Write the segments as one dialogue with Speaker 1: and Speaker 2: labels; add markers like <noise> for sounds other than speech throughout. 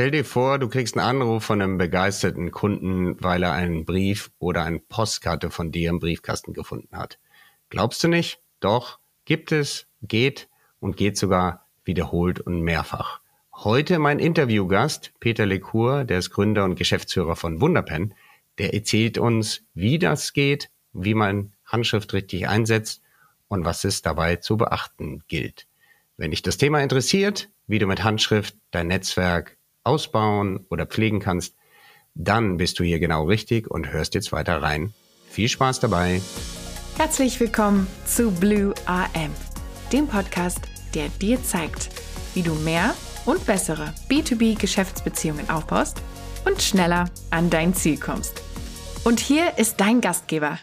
Speaker 1: Stell dir vor, du kriegst einen Anruf von einem begeisterten Kunden, weil er einen Brief oder eine Postkarte von dir im Briefkasten gefunden hat. Glaubst du nicht? Doch, gibt es, geht und geht sogar wiederholt und mehrfach. Heute mein Interviewgast, Peter Lecour, der ist Gründer und Geschäftsführer von Wunderpen. Der erzählt uns, wie das geht, wie man Handschrift richtig einsetzt und was es dabei zu beachten gilt. Wenn dich das Thema interessiert, wie du mit Handschrift dein Netzwerk ausbauen oder pflegen kannst, dann bist du hier genau richtig und hörst jetzt weiter rein. Viel Spaß dabei.
Speaker 2: Herzlich willkommen zu Blue AM, dem Podcast, der dir zeigt, wie du mehr und bessere B2B-Geschäftsbeziehungen aufbaust und schneller an dein Ziel kommst. Und hier ist dein Gastgeber,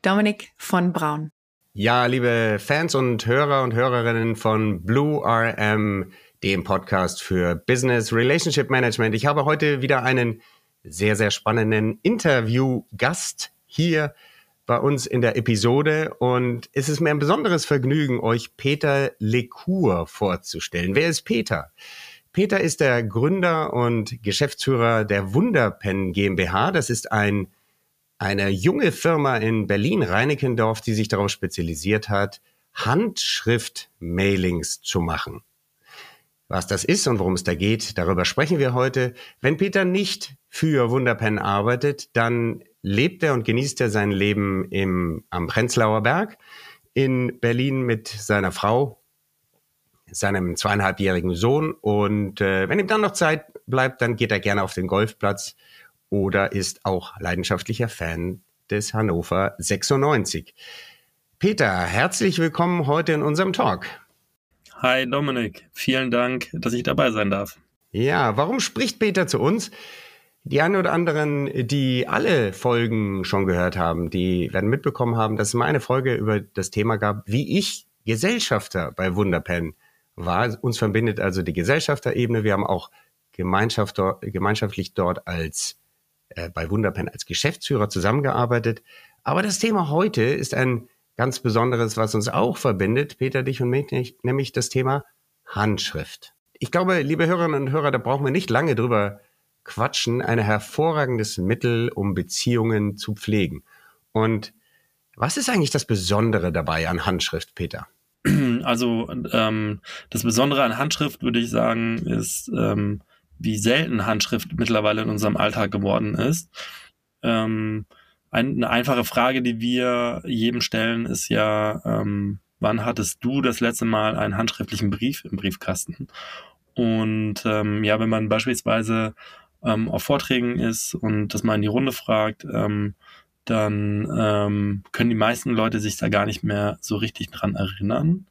Speaker 2: Dominik von Braun.
Speaker 1: Ja, liebe Fans und Hörer und Hörerinnen von Blue RM, dem Podcast für Business Relationship Management. Ich habe heute wieder einen sehr, sehr spannenden Interview-Gast hier bei uns in der Episode und es ist mir ein besonderes Vergnügen, euch Peter Lecour vorzustellen. Wer ist Peter? Peter ist der Gründer und Geschäftsführer der Wunderpen GmbH. Das ist ein eine junge Firma in Berlin-Reinickendorf, die sich darauf spezialisiert hat, Handschrift-Mailings zu machen. Was das ist und worum es da geht, darüber sprechen wir heute. Wenn Peter nicht für Wunderpen arbeitet, dann lebt er und genießt er sein Leben im, am Prenzlauer Berg in Berlin mit seiner Frau, seinem zweieinhalbjährigen Sohn. Und äh, wenn ihm dann noch Zeit bleibt, dann geht er gerne auf den Golfplatz oder ist auch leidenschaftlicher Fan des Hannover 96. Peter, herzlich willkommen heute in unserem Talk.
Speaker 3: Hi Dominik, vielen Dank, dass ich dabei sein darf.
Speaker 1: Ja, warum spricht Peter zu uns? Die einen oder anderen, die alle Folgen schon gehört haben, die werden mitbekommen haben, dass es mal eine Folge über das Thema gab, wie ich Gesellschafter bei Wunderpen war. Uns verbindet also die Gesellschafterebene. Wir haben auch Gemeinschaft, gemeinschaftlich dort als äh, bei Wunderpen als Geschäftsführer zusammengearbeitet. Aber das Thema heute ist ein ganz besonderes, was uns auch verbindet, Peter, dich und mich, nämlich das Thema Handschrift. Ich glaube, liebe Hörerinnen und Hörer, da brauchen wir nicht lange drüber quatschen. Ein hervorragendes Mittel, um Beziehungen zu pflegen. Und was ist eigentlich das Besondere dabei an Handschrift, Peter? <clears throat>
Speaker 3: Also ähm, das Besondere an Handschrift, würde ich sagen, ist, ähm, wie selten Handschrift mittlerweile in unserem Alltag geworden ist. Ähm, ein, eine einfache Frage, die wir jedem stellen, ist ja, ähm, wann hattest du das letzte Mal einen handschriftlichen Brief im Briefkasten? Und ähm, ja, wenn man beispielsweise ähm, auf Vorträgen ist und das mal in die Runde fragt, ähm, dann ähm, können die meisten Leute sich da gar nicht mehr so richtig dran erinnern.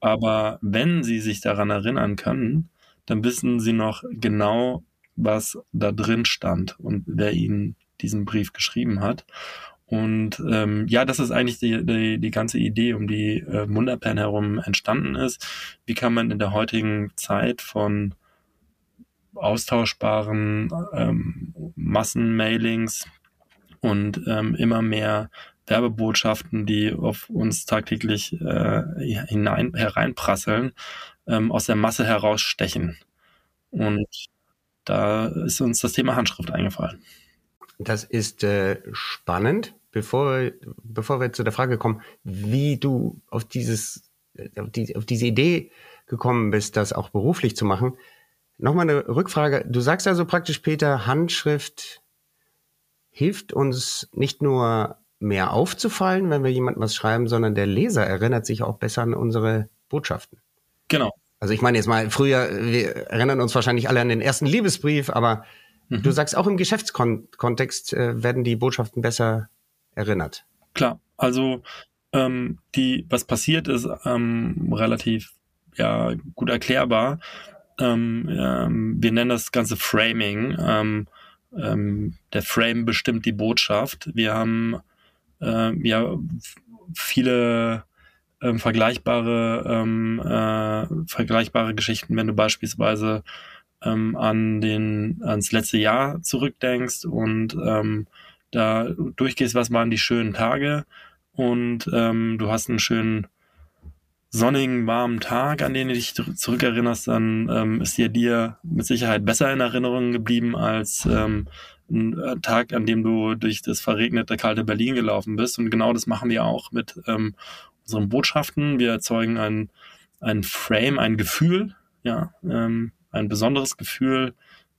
Speaker 3: Aber wenn sie sich daran erinnern können, dann wissen sie noch genau, was da drin stand und wer ihnen diesen Brief geschrieben hat. Und ähm, ja, das ist eigentlich die, die, die ganze Idee, um die äh, Wunderpen herum entstanden ist. Wie kann man in der heutigen Zeit von austauschbaren ähm, Massenmailings und ähm, immer mehr Werbebotschaften, die auf uns tagtäglich äh, hinein, hereinprasseln, ähm, aus der Masse herausstechen. Und da ist uns das Thema Handschrift eingefallen.
Speaker 1: Das ist äh, spannend. Bevor, bevor wir zu der Frage kommen, wie du auf dieses, auf, die, auf diese Idee gekommen bist, das auch beruflich zu machen, nochmal eine Rückfrage. Du sagst also praktisch, Peter, Handschrift hilft uns nicht nur mehr aufzufallen, wenn wir jemandem was schreiben, sondern der Leser erinnert sich auch besser an unsere Botschaften.
Speaker 3: Genau.
Speaker 1: Also ich meine jetzt mal, früher, wir erinnern uns wahrscheinlich alle an den ersten Liebesbrief, aber mhm. du sagst auch im Geschäftskontext äh, werden die Botschaften besser erinnert.
Speaker 3: Klar, also ähm, die, was passiert ist, ähm, relativ ja, gut erklärbar. Ähm, ähm, wir nennen das Ganze Framing. Ähm, ähm, der Frame bestimmt die Botschaft. Wir haben äh, ja viele vergleichbare, äh, vergleichbare Geschichten, wenn du beispielsweise ähm, an den, ans letzte Jahr zurückdenkst und ähm, da durchgehst, was waren die schönen Tage und ähm, du hast einen schönen sonnigen, warmen Tag, an den du dich zurückerinnerst, dann ähm, ist dir dir mit Sicherheit besser in Erinnerung geblieben als ähm, ein äh, Tag, an dem du durch das verregnete, kalte Berlin gelaufen bist. Und genau das machen wir auch mit ähm, unseren Botschaften. Wir erzeugen ein, ein Frame, ein Gefühl, ja, ähm, ein besonderes Gefühl,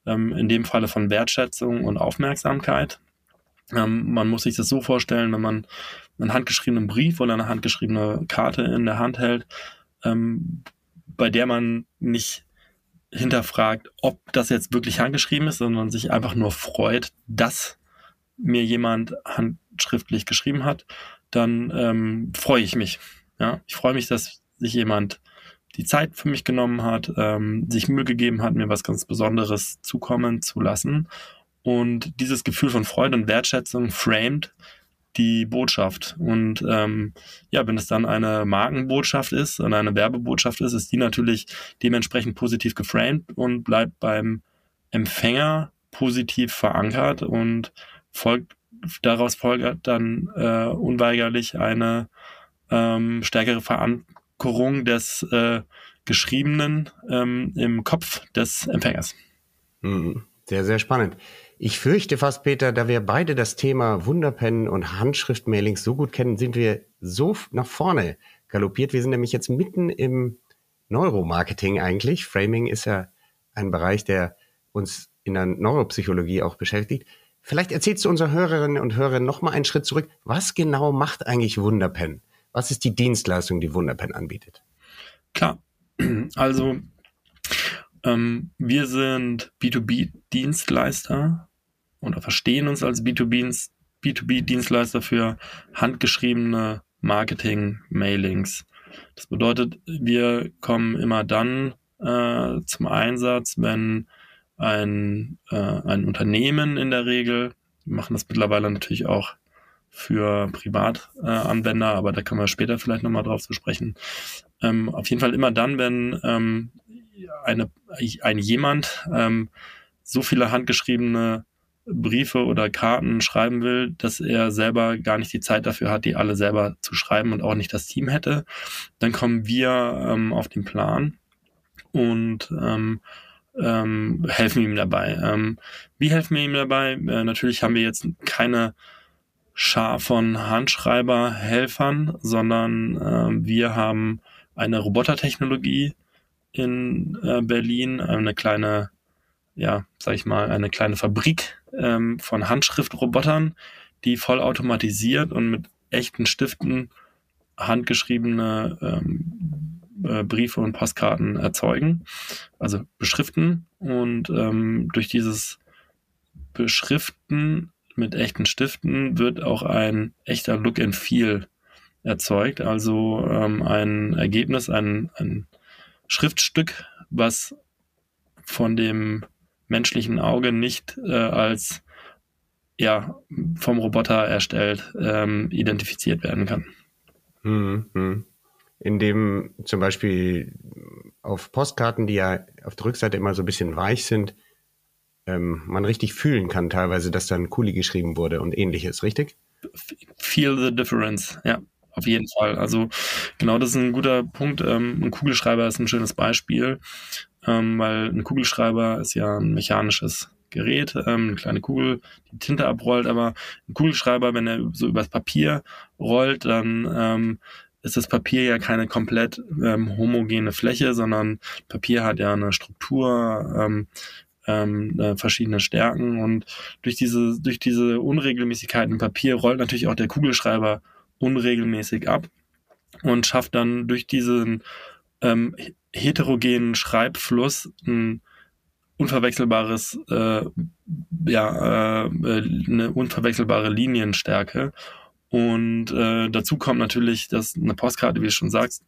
Speaker 3: ähm, in dem Falle von Wertschätzung und Aufmerksamkeit. Ähm, man muss sich das so vorstellen, wenn man einen handgeschriebenen Brief oder eine handgeschriebene Karte in der Hand hält, ähm, bei der man nicht hinterfragt, ob das jetzt wirklich handgeschrieben ist, sondern sich einfach nur freut, dass mir jemand handschriftlich geschrieben hat, dann ähm, freue ich mich. Ja, ich freue mich, dass sich jemand die Zeit für mich genommen hat, ähm, sich Mühe gegeben hat, mir was ganz Besonderes zukommen zu lassen. Und dieses Gefühl von Freude und Wertschätzung framed die Botschaft. Und ähm, ja, wenn es dann eine Markenbotschaft ist und eine Werbebotschaft ist, ist die natürlich dementsprechend positiv geframed und bleibt beim Empfänger positiv verankert und folgt daraus folgt dann äh, unweigerlich eine ähm, stärkere Verankerung des äh, Geschriebenen ähm, im Kopf des Empfängers.
Speaker 1: Hm, sehr, sehr spannend. Ich fürchte fast, Peter, da wir beide das Thema Wunderpennen und Handschriftmailings so gut kennen, sind wir so nach vorne galoppiert. Wir sind nämlich jetzt mitten im Neuromarketing eigentlich. Framing ist ja ein Bereich, der uns in der Neuropsychologie auch beschäftigt. Vielleicht erzählst du unseren Hörerinnen und Hörern noch mal einen Schritt zurück. Was genau macht eigentlich Wunderpen? Was ist die Dienstleistung, die Wunderpen anbietet?
Speaker 3: Klar. <clears throat> Also ähm, wir sind B2B-Dienstleister oder verstehen uns als B2B-Dienstleister für handgeschriebene Marketing-Mailings. Das bedeutet, wir kommen immer dann äh, zum Einsatz, wenn ein, äh, ein Unternehmen in der Regel, wir machen das mittlerweile natürlich auch für Privatanwender, äh, aber da können wir später vielleicht nochmal drauf zu sprechen. Ähm, auf jeden Fall immer dann, wenn ähm, eine, ein jemand ähm, so viele handgeschriebene Briefe oder Karten schreiben will, dass er selber gar nicht die Zeit dafür hat, die alle selber zu schreiben und auch nicht das Team hätte, dann kommen wir ähm, auf den Plan und ähm, ähm, helfen ihm dabei. Wie helfen wir ihm dabei? Äh, natürlich haben wir jetzt keine Schar von Handschreiberhelfern, sondern äh, wir haben eine Robotertechnologie, in äh, Berlin eine kleine, ja, sag ich mal, eine kleine Fabrik ähm, von Handschriftrobotern, die voll automatisiert und mit echten Stiften handgeschriebene ähm, äh, Briefe und Postkarten erzeugen, also beschriften. Und ähm, durch dieses Beschriften mit echten Stiften wird auch ein echter Look and Feel erzeugt, also ähm, ein Ergebnis, ein, ein Schriftstück, was von dem menschlichen Auge nicht äh, als ja vom Roboter erstellt ähm, identifiziert werden kann.
Speaker 1: Hm, hm. Indem zum Beispiel auf Postkarten, die ja auf der Rückseite immer so ein bisschen weich sind, ähm, man richtig fühlen kann teilweise, dass dann Kuli geschrieben wurde und ähnliches, richtig?
Speaker 3: Feel the difference, ja. Auf jeden Fall. Also genau, das ist ein guter Punkt. Ähm, ein Kugelschreiber ist ein schönes Beispiel, ähm, weil ein Kugelschreiber ist ja ein mechanisches Gerät, ähm, eine kleine Kugel, die Tinte abrollt, aber ein Kugelschreiber, wenn er so übers Papier rollt, dann ist das Papier ja keine komplett homogene Fläche, sondern Papier hat ja eine Struktur, ähm, äh, verschiedene Stärken und durch diese durch diese Unregelmäßigkeiten im Papier rollt natürlich auch der Kugelschreiber unregelmäßig ab und schafft dann durch diesen ähm, heterogenen Schreibfluss ein unverwechselbares, äh, ja, äh, eine unverwechselbare Linienstärke. Und äh, dazu kommt natürlich, dass eine Postkarte, wie du schon sagst,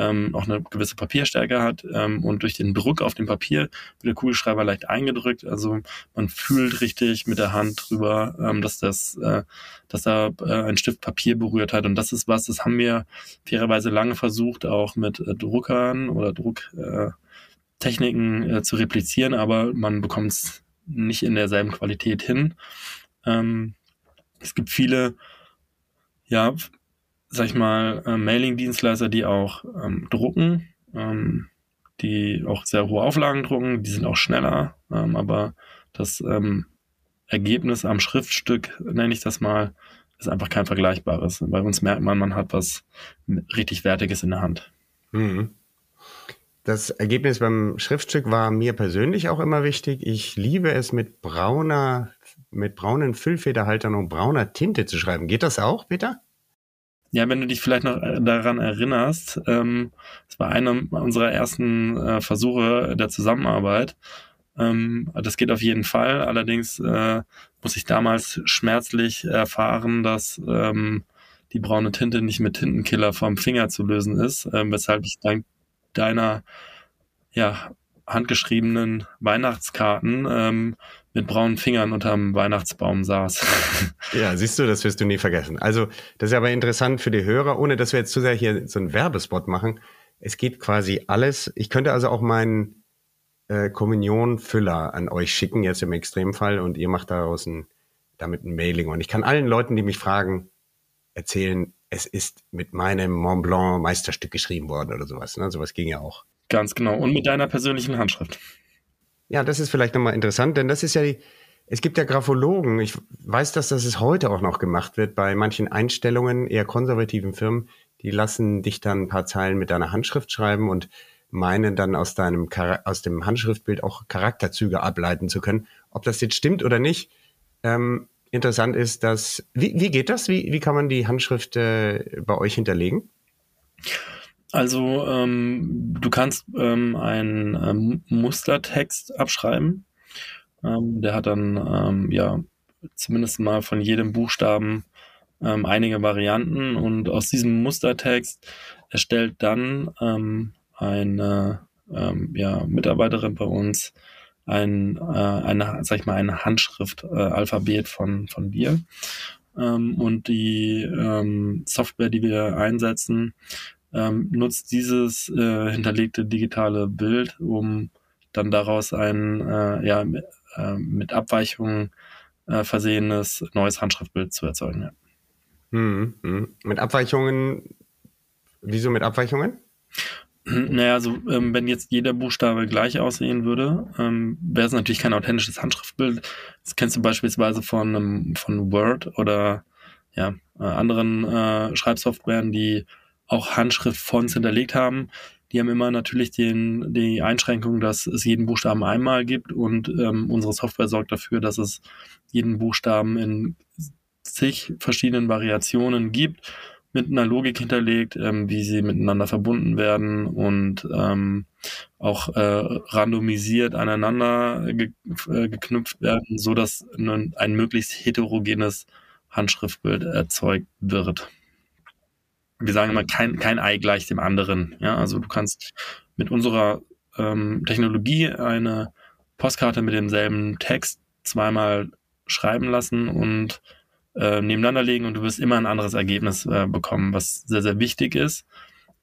Speaker 3: ähm, auch eine gewisse Papierstärke hat ähm, und durch den Druck auf dem Papier wird der Kugelschreiber leicht eingedrückt. Also man fühlt richtig mit der Hand drüber, ähm, dass das, äh, dass da äh, ein Stift Papier berührt hat. Und das ist was, das haben wir fairerweise lange versucht, auch mit äh, Druckern oder Drucktechniken äh, zu replizieren, aber man bekommt es nicht in derselben Qualität hin. Ähm, es gibt viele ja, sag ich mal, äh, Mailing-Dienstleister, die auch ähm, drucken, ähm, die auch sehr hohe Auflagen drucken, die sind auch schneller, ähm, aber das ähm, Ergebnis am Schriftstück, nenne ich das mal, ist einfach kein vergleichbares. Bei uns merkt man, man hat was richtig Wertiges in der Hand. Mhm.
Speaker 1: Das Ergebnis beim Schriftstück war mir persönlich auch immer wichtig. Ich liebe es mit brauner, mit braunen Füllfederhaltern und brauner Tinte zu schreiben. Geht das auch, Peter?
Speaker 3: Ja, wenn du dich vielleicht noch äh, daran erinnerst, ähm, es war einer unserer ersten äh, Versuche der Zusammenarbeit. Ähm, das geht auf jeden Fall. Allerdings äh, muss ich damals schmerzlich erfahren, dass ähm, die braune Tinte nicht mit Tintenkiller vom Finger zu lösen ist, äh, weshalb ich dank deiner ja, handgeschriebenen Weihnachtskarten ähm, mit braunen Fingern unterm Weihnachtsbaum saß. <laughs>
Speaker 1: Ja, siehst du, das wirst du nie vergessen. Also, das ist aber interessant für die Hörer, ohne dass wir jetzt zu sehr hier so einen Werbespot machen. Es geht quasi alles. Ich könnte also auch meinen äh, Kommunionfüller an euch schicken, jetzt im Extremfall, und ihr macht daraus ein, damit ein Mailing. Und ich kann allen Leuten, die mich fragen, erzählen, es ist mit meinem Mont Blanc Meisterstück geschrieben worden oder sowas. Ne? Sowas ging ja auch.
Speaker 3: Ganz genau. Und mit deiner persönlichen Handschrift.
Speaker 1: Ja, das ist vielleicht nochmal interessant, denn das ist ja die, es gibt ja Graphologen. Ich weiß, dass das heute auch noch gemacht wird bei manchen Einstellungen, eher konservativen Firmen. Die lassen dich dann ein paar Zeilen mit deiner Handschrift schreiben und meinen dann aus deinem, aus dem Handschriftbild auch Charakterzüge ableiten zu können. Ob das jetzt stimmt oder nicht, ähm, interessant ist, dass, wie, wie geht das? Wie, wie kann man die Handschrift äh, bei euch hinterlegen?
Speaker 3: Also ähm, du kannst ähm, einen ähm, Mustertext abschreiben. Ähm, der hat dann ähm, ja zumindest mal von jedem Buchstaben ähm, einige Varianten und aus diesem Mustertext erstellt dann eine ja, Mitarbeiterin bei uns ein, äh, eine, sag ich mal, eine Handschrift-Alphabet äh, von, von dir. Und die Software, die wir einsetzen, ähm, nutzt dieses äh, hinterlegte digitale Bild, um dann daraus ein äh, ja, äh, mit Abweichungen äh, versehenes neues Handschriftbild zu erzeugen. Ja.
Speaker 1: Hm, hm. Mit Abweichungen, wieso mit Abweichungen?
Speaker 3: Naja, also ähm, wenn jetzt jeder Buchstabe gleich aussehen würde, ähm, wäre es natürlich kein authentisches Handschriftbild. Das kennst du beispielsweise von, von Word oder ja, äh, anderen äh, Schreibsoftwaren, die auch Handschriftfonts hinterlegt haben. Die haben immer natürlich den, die Einschränkung, dass es jeden Buchstaben einmal gibt und ähm, unsere Software sorgt dafür, dass es jeden Buchstaben in zig verschiedenen Variationen gibt, mit einer Logik hinterlegt, ähm, wie sie miteinander verbunden werden und ähm, auch äh, randomisiert aneinander ge äh, geknüpft werden, so dass ein, ein möglichst heterogenes Handschriftbild erzeugt wird wir sagen immer, kein, kein Ei gleich dem anderen. Ja, also du kannst mit unserer ähm, Technologie eine Postkarte mit demselben Text zweimal schreiben lassen und äh, nebeneinander legen und du wirst immer ein anderes Ergebnis äh, bekommen, was sehr, sehr wichtig ist,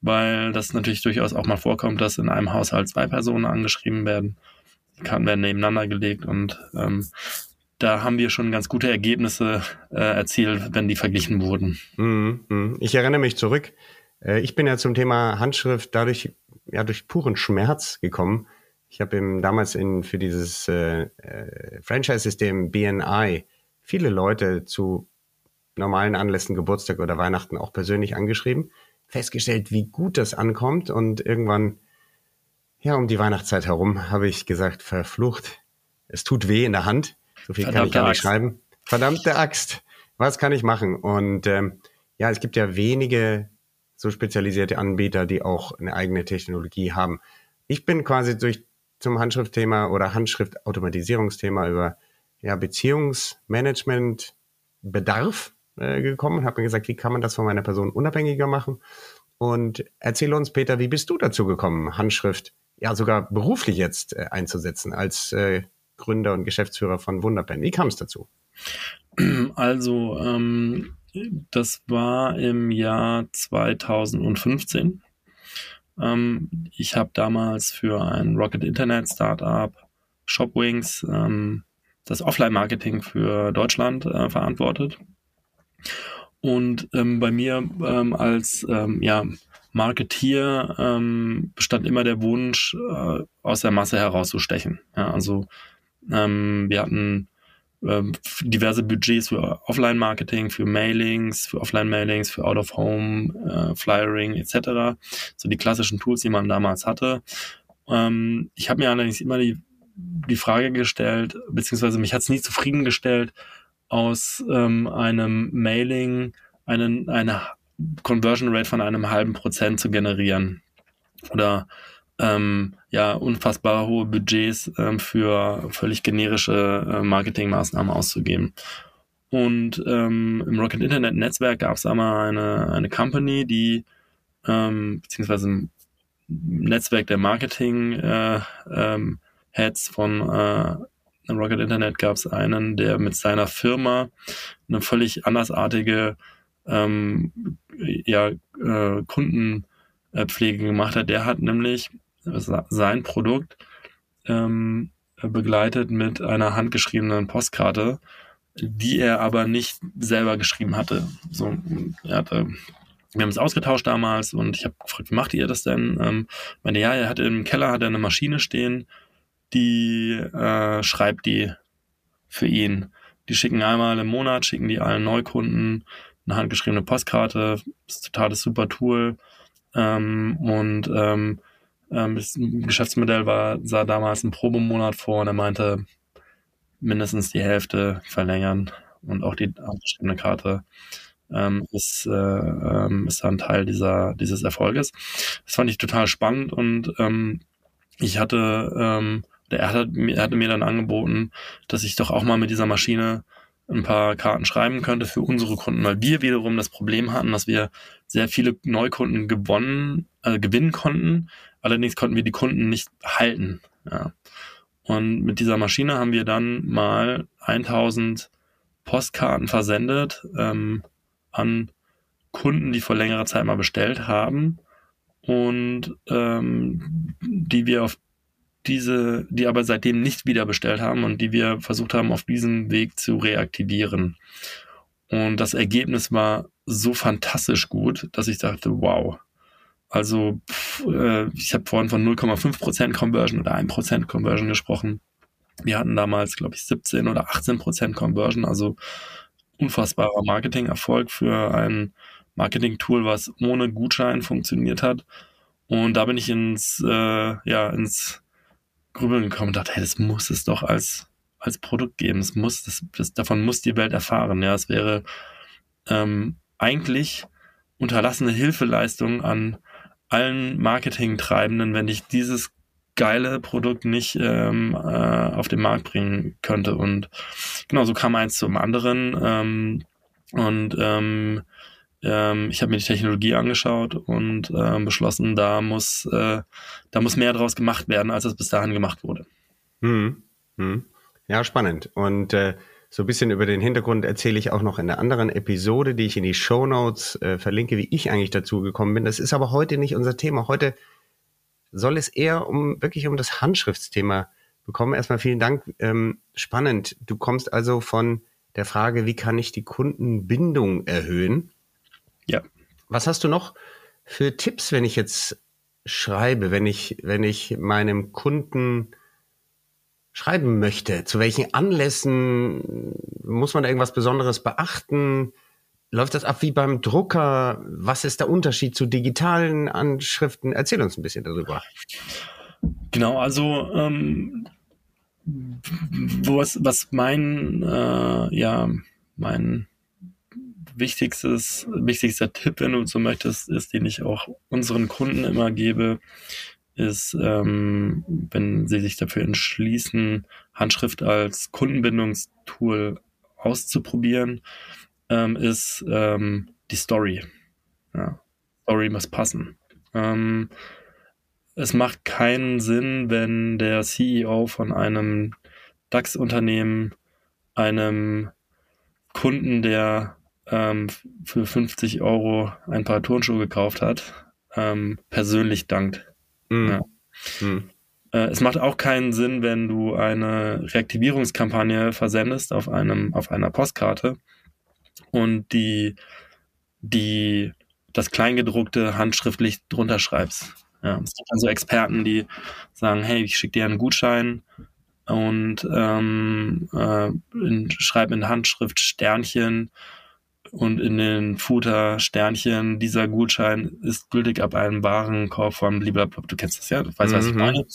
Speaker 3: weil das natürlich durchaus auch mal vorkommt, dass in einem Haushalt zwei Personen angeschrieben werden. Die Karten werden nebeneinander gelegt und ähm, da haben wir schon ganz gute Ergebnisse äh, erzielt, wenn die verglichen wurden.
Speaker 1: Mhm, mhm. Ich erinnere mich zurück. Äh, ich bin ja zum Thema Handschrift dadurch ja durch puren Schmerz gekommen. Ich habe damals in, für dieses äh, äh, Franchise-System BNI viele Leute zu normalen Anlässen, Geburtstag oder Weihnachten auch persönlich angeschrieben, festgestellt, wie gut das ankommt und irgendwann, ja, um die Weihnachtszeit herum habe ich gesagt, verflucht, es tut weh in der Hand so viel Verdammte kann ich gar nicht schreiben. Verdammte Axt. Was kann ich machen? Und ähm, ja, es gibt ja wenige so spezialisierte Anbieter, die auch eine eigene Technologie haben. Ich bin quasi durch zum Handschriftthema oder Handschriftautomatisierungsthema über ja, Beziehungsmanagement Bedarf äh, gekommen und habe mir gesagt, wie kann man das von meiner Person unabhängiger machen? Und erzähle uns, Peter, wie bist du dazu gekommen, Handschrift ja sogar beruflich jetzt äh, einzusetzen als äh, Gründer und Geschäftsführer von Wunderpen. Wie kam es dazu?
Speaker 3: Also, ähm, das war im Jahr 2015. Ähm, ich habe damals für ein Rocket Internet Startup Shopwings ähm, das Offline-Marketing für Deutschland äh, verantwortet. Und ähm, bei mir ähm, als ähm, ja, Marketeer bestand immer der Wunsch, äh, aus der Masse herauszustechen. Ja, also ähm, wir hatten ähm, diverse Budgets für Offline-Marketing, für Mailings, für Offline-Mailings, für Out-of-Home, äh, Flyering etc. So die klassischen Tools, die man damals hatte. Ähm, ich habe mir allerdings immer die, die Frage gestellt, beziehungsweise mich hat es nie zufriedengestellt, aus ähm, einem Mailing einen, eine Conversion Rate von einem halben Prozent zu generieren. Oder ähm, ja, unfassbar hohe Budgets ähm, für völlig generische äh, Marketingmaßnahmen auszugeben. Und ähm, im Rocket Internet Netzwerk gab es einmal eine, eine Company, die ähm, beziehungsweise ein Netzwerk der Marketing äh, ähm, Heads von äh, Rocket Internet gab es einen, der mit seiner Firma eine völlig andersartige ähm, ja, äh, Kundenpflege gemacht hat. Der hat nämlich sein Produkt ähm, begleitet mit einer handgeschriebenen Postkarte, die er aber nicht selber geschrieben hatte. So, er hatte wir haben es ausgetauscht damals und ich habe gefragt, wie macht ihr das denn? Ähm, meine, ja, er hat im Keller hat er eine Maschine stehen, die äh, schreibt die für ihn. Die schicken einmal im Monat, schicken die allen Neukunden eine handgeschriebene Postkarte. Ist total das super Tool. Ähm, und ähm, ähm, das Geschäftsmodell war, sah damals einen Probemonat vor und er meinte, mindestens die Hälfte verlängern und auch die handgeschriebene Karte ähm, ist, äh, ähm, ist dann Teil dieser, dieses Erfolges. Das fand ich total spannend und ähm, ich hatte, ähm, er, hatte, er hatte mir dann angeboten, dass ich doch auch mal mit dieser Maschine ein paar Karten schreiben könnte für unsere Kunden, weil wir wiederum das Problem hatten, dass wir sehr viele Neukunden gewonnen, äh, gewinnen konnten. Allerdings konnten wir die Kunden nicht halten. Ja. Und mit dieser Maschine haben wir dann mal 1000 Postkarten versendet ähm, an Kunden, die vor längerer Zeit mal bestellt haben und ähm, die wir auf diese, die aber seitdem nicht wieder bestellt haben und die wir versucht haben, auf diesem Weg zu reaktivieren. Und das Ergebnis war so fantastisch gut, dass ich dachte, wow. Also pff, äh, ich habe vorhin von 0,5% Conversion oder 1% Conversion gesprochen. Wir hatten damals, glaube ich, 17 oder 18% Conversion, also unfassbarer Marketingerfolg für ein Marketing-Tool, was ohne Gutschein funktioniert hat. Und da bin ich ins, äh, ja, ins Grübeln gekommen und dachte, hey, das muss es doch als, als Produkt geben. Das muss, das, das, davon muss die Welt erfahren. Ja, es wäre ähm, eigentlich unterlassene Hilfeleistung an allen Marketingtreibenden, wenn ich dieses geile Produkt nicht ähm, äh, auf den Markt bringen könnte. Und genau so kam eins zum anderen. Ähm, und ähm, ähm, ich habe mir die Technologie angeschaut und ähm, beschlossen, da muss, äh, da muss mehr draus gemacht werden, als es bis dahin gemacht wurde.
Speaker 1: Hm. Hm. Ja, spannend. Und äh, so ein bisschen über den Hintergrund erzähle ich auch noch in der anderen Episode, die ich in die Show Notes äh, verlinke, wie ich eigentlich dazu gekommen bin. Das ist aber heute nicht unser Thema. Heute soll es eher um wirklich um das Handschriftsthema bekommen. Erstmal vielen Dank. Ähm, spannend. Du kommst also von der Frage, wie kann ich die Kundenbindung erhöhen?
Speaker 3: Ja.
Speaker 1: Was hast du noch für Tipps, wenn ich jetzt schreibe, wenn ich, wenn ich meinem Kunden schreiben möchte? Zu welchen Anlässen muss man irgendwas Besonderes beachten? Läuft das ab wie beim Drucker? Was ist der Unterschied zu digitalen Anschriften? Erzähl uns ein bisschen darüber.
Speaker 3: Genau, also ähm, was, was mein, äh, ja, mein wichtigstes, wichtigster Tipp, wenn du so möchtest, ist, den ich auch unseren Kunden immer gebe, ist, ähm, wenn sie sich dafür entschließen, Handschrift als Kundenbindungstool auszuprobieren, ähm, ist ähm, die Story. Ja. Story muss passen. Ähm, es macht keinen Sinn, wenn der CEO von einem DAX-Unternehmen einem Kunden, der ähm, für 50 Euro ein paar Turnschuhe gekauft hat, ähm, persönlich dankt. Mhm. Ja. Mhm. Äh, es macht auch keinen Sinn, wenn du eine Reaktivierungskampagne versendest auf einem, auf einer Postkarte und die die das Kleingedruckte handschriftlich drunter schreibst. Ja, es gibt dann so Experten, die sagen, hey, ich schicke dir einen Gutschein und ähm, äh, in, schreib in Handschrift Sternchen und in den Footer Sternchen, dieser Gutschein ist gültig ab einem Warenkorb von blablabla. Du kennst das ja, du weißt, mhm. was ich mhm. meine.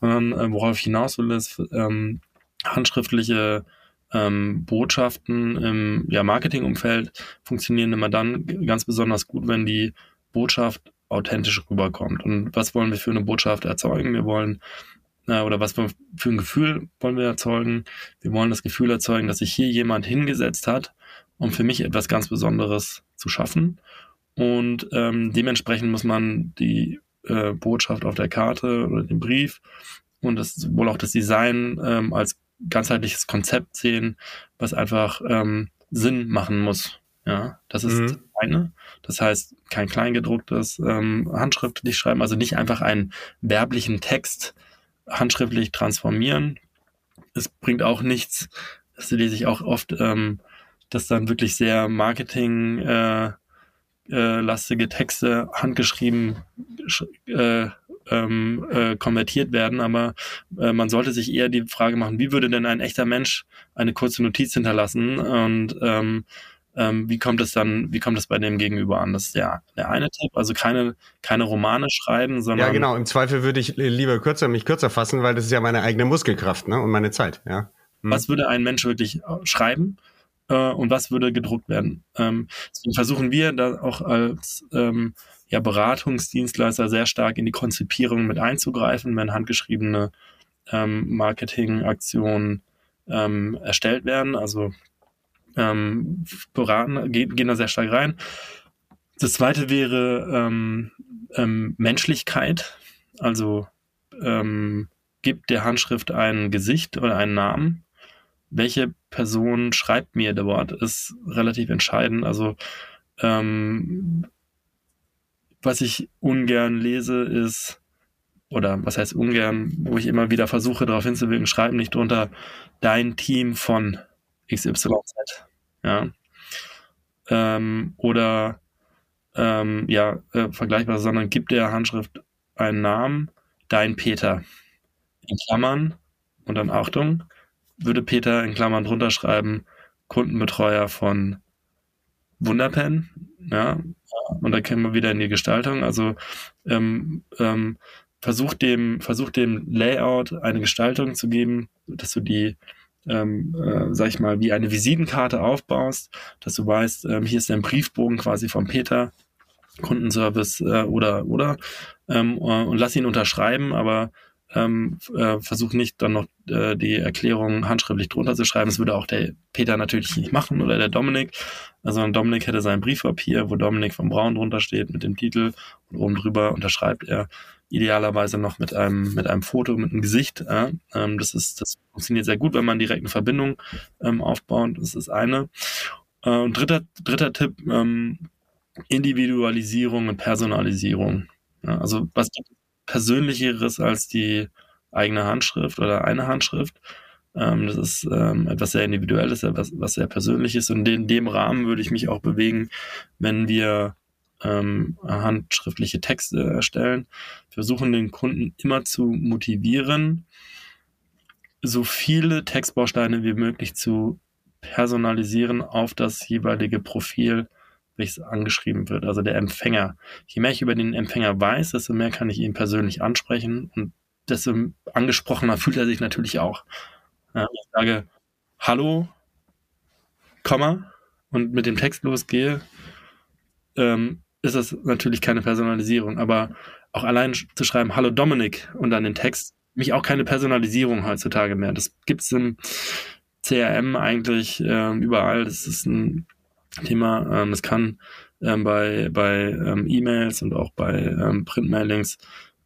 Speaker 3: Sondern äh, worauf ich hinaus will, ist ähm, handschriftliche ähm, Botschaften im ja, Marketingumfeld funktionieren immer dann ganz besonders gut, wenn die Botschaft authentisch rüberkommt. Und was wollen wir für eine Botschaft erzeugen? Wir wollen äh, oder was für ein Gefühl wollen wir erzeugen? Wir wollen das Gefühl erzeugen, dass sich hier jemand hingesetzt hat, um für mich etwas ganz Besonderes zu schaffen. Und ähm, dementsprechend muss man die äh, Botschaft auf der Karte oder den Brief und das wohl auch das Design ähm, als ganzheitliches Konzept sehen, was einfach ähm, Sinn machen muss. Ja, das ist mhm. das eine. Das heißt, kein kleingedrucktes ähm, handschriftlich schreiben, also nicht einfach einen werblichen Text handschriftlich transformieren. Es bringt auch nichts, das lese ich auch oft, ähm, dass dann wirklich sehr Marketing äh, äh, lastige Texte handgeschrieben äh, ähm, äh, konvertiert werden, aber äh, man sollte sich eher die Frage machen, wie würde denn ein echter Mensch eine kurze Notiz hinterlassen und ähm, ähm, wie kommt es dann, wie kommt es bei dem Gegenüber an? Das ist der, der eine Tipp, also keine, keine Romane schreiben, sondern.
Speaker 1: Ja, genau, im Zweifel würde ich lieber kürzer, mich kürzer fassen, weil das ist ja meine eigene Muskelkraft, ne, und meine Zeit, ja.
Speaker 3: Hm. Was würde ein Mensch wirklich äh, schreiben? Äh, und was würde gedruckt werden? Ähm, deswegen versuchen wir da auch als ähm, ja, Beratungsdienstleister sehr stark in die Konzipierung mit einzugreifen, wenn handgeschriebene ähm, Marketingaktionen ähm, erstellt werden. Also ähm, beraten, gehen, gehen da sehr stark rein. Das zweite wäre ähm, ähm, Menschlichkeit. Also ähm, gibt der Handschrift ein Gesicht oder einen Namen. Welche Person schreibt mir dort, ist relativ entscheidend. Also ähm, was ich ungern lese, ist, oder was heißt ungern, wo ich immer wieder versuche, darauf hinzuwirken, schreib nicht drunter dein Team von XYZ. Ja. Ähm, oder ähm, ja, äh, vergleichbar, sondern gib der Handschrift einen Namen, dein Peter. In Klammern und dann Achtung, würde Peter in Klammern drunter schreiben, Kundenbetreuer von Wunderpen, ja, und da kommen wir wieder in die Gestaltung. Also ähm, ähm, versuch dem, versuch dem Layout eine Gestaltung zu geben, dass du die, ähm, äh, sag ich mal, wie eine Visitenkarte aufbaust, dass du weißt, ähm, hier ist ein Briefbogen quasi von Peter, Kundenservice äh, oder oder ähm, äh, und lass ihn unterschreiben, aber ähm, äh, versuch nicht dann noch äh, die Erklärung handschriftlich drunter zu schreiben. Das würde auch der Peter natürlich nicht machen oder der Dominik. Also Dominik hätte sein Briefpapier, wo Dominik von Braun drunter steht mit dem Titel und oben drüber unterschreibt er idealerweise noch mit einem mit einem Foto mit einem Gesicht. Ja? Ähm, das ist das funktioniert sehr gut, wenn man direkt eine Verbindung ähm, aufbaut. Das ist eine. Äh, und dritter dritter Tipp: ähm, Individualisierung und Personalisierung. Ja, also was gibt es Persönlicheres als die eigene Handschrift oder eine Handschrift. Ähm, das ist ähm, etwas sehr Individuelles, etwas, was sehr Persönliches. Und in dem Rahmen würde ich mich auch bewegen, wenn wir ähm, handschriftliche Texte erstellen. Wir versuchen den Kunden immer zu motivieren, so viele Textbausteine wie möglich zu personalisieren auf das jeweilige Profil welches angeschrieben wird, also der Empfänger. Je mehr ich über den Empfänger weiß, desto mehr kann ich ihn persönlich ansprechen und desto angesprochener fühlt er sich natürlich auch. Ja, ich sage Hallo, Komma und mit dem Text losgehe, ähm, ist das natürlich keine Personalisierung, aber auch allein zu schreiben Hallo Dominik und dann den Text, mich auch keine Personalisierung heutzutage mehr. Das gibt es im CRM eigentlich äh, überall. Das ist ein Thema. Ähm, es kann ähm, bei, bei ähm, E-Mails und auch bei ähm, Printmailings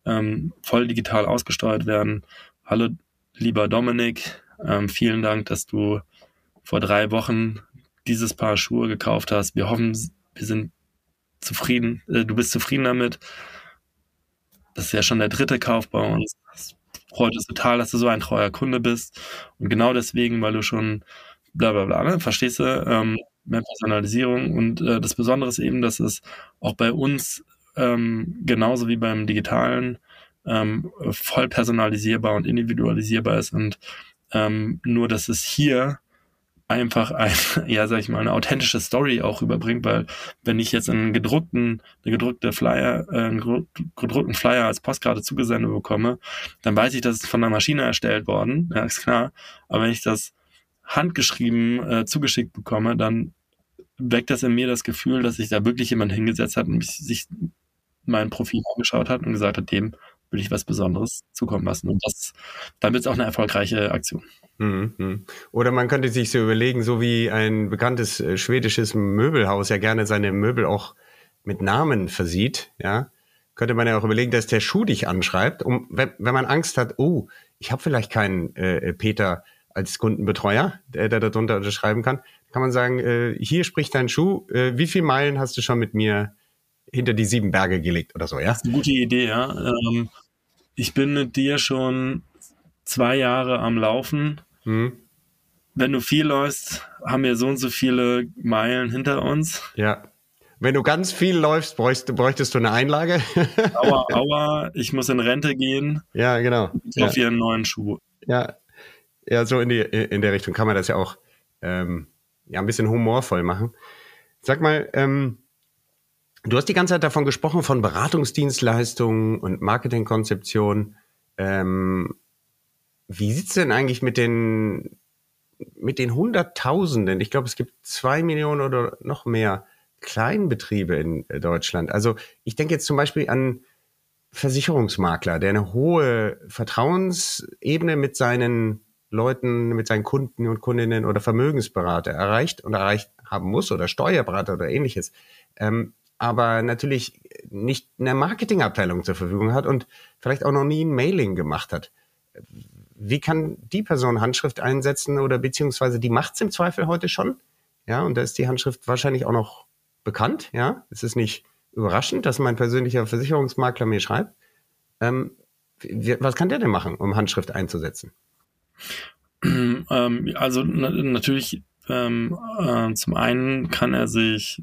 Speaker 3: ähm, voll digital ausgesteuert werden. Hallo, lieber Dominik, ähm, vielen Dank, dass du vor drei Wochen dieses Paar Schuhe gekauft hast. Wir hoffen, wir sind zufrieden, äh, du bist zufrieden damit. Das ist ja schon der dritte Kauf bei uns. Es freut uns total, dass du so ein treuer Kunde bist. Und genau deswegen, weil du schon bla bla bla, ne? verstehst du? Ähm, mehr Personalisierung. Und äh, das Besondere ist eben, dass es auch bei uns ähm, genauso wie beim digitalen ähm, voll personalisierbar und individualisierbar ist und ähm, nur, dass es hier einfach ein, <laughs> ja, sag ich mal, eine authentische Story auch rüberbringt, weil wenn ich jetzt einen gedruckten, eine gedruckte Flyer, äh, einen gedruckten Flyer als Postkarte zugesendet bekomme, dann weiß ich, dass es von einer Maschine erstellt worden, ja, ist klar. Aber wenn ich das handgeschrieben äh, zugeschickt bekomme, dann weckt das in mir das Gefühl, dass sich da wirklich jemand hingesetzt hat und sich mein Profil angeschaut hat und gesagt hat, dem will ich was Besonderes zukommen lassen. Und das, dann wird es auch eine erfolgreiche Aktion.
Speaker 1: Mhm. Oder man könnte sich so überlegen, so wie ein bekanntes äh, schwedisches Möbelhaus ja gerne seine Möbel auch mit Namen versieht, ja, könnte man ja auch überlegen, dass der Schuh dich anschreibt, um, wenn, wenn man Angst hat, oh, ich habe vielleicht keinen äh, Peter als Kundenbetreuer, der, der darunter unterschreiben kann, kann man sagen, äh, hier spricht dein Schuh, äh, wie viele Meilen hast du schon mit mir hinter die sieben Berge gelegt oder so, ja?
Speaker 3: Das ist eine gute Idee, ja. Ähm, ich bin mit dir schon zwei Jahre am Laufen. Hm. Wenn du viel läufst, haben wir so und so viele Meilen hinter uns.
Speaker 1: Ja. Wenn du ganz viel läufst, bräuchtest, bräuchtest du eine Einlage.
Speaker 3: aua, <laughs> aua, ich muss in Rente gehen.
Speaker 1: Ja, genau.
Speaker 3: Ich kaufe ja. einen neuen Schuh.
Speaker 1: Ja, ja, so in, die, in der Richtung kann man das ja auch ähm, ja, ein bisschen humorvoll machen. Sag mal, ähm, du hast die ganze Zeit davon gesprochen, von Beratungsdienstleistungen und Marketingkonzeption. Ähm, wie sieht's denn eigentlich mit den, mit den Hunderttausenden? Ich glaube, es gibt zwei Millionen oder noch mehr Kleinbetriebe in Deutschland. Also ich denke jetzt zum Beispiel an Versicherungsmakler, der eine hohe Vertrauensebene mit seinen Leuten, mit seinen Kunden und Kundinnen oder Vermögensberater erreicht und erreicht haben muss oder Steuerberater oder ähnliches. Ähm, aber natürlich nicht eine Marketingabteilung zur Verfügung hat und vielleicht auch noch nie ein Mailing gemacht hat wie kann die Person Handschrift einsetzen oder beziehungsweise die macht es im Zweifel heute schon. Ja, und da ist die Handschrift wahrscheinlich auch noch bekannt. Ja, es ist nicht überraschend, dass mein persönlicher Versicherungsmakler mir schreibt. Ähm, was kann der denn machen, um Handschrift einzusetzen?
Speaker 3: Ähm, also na natürlich, ähm, äh, zum einen kann er sich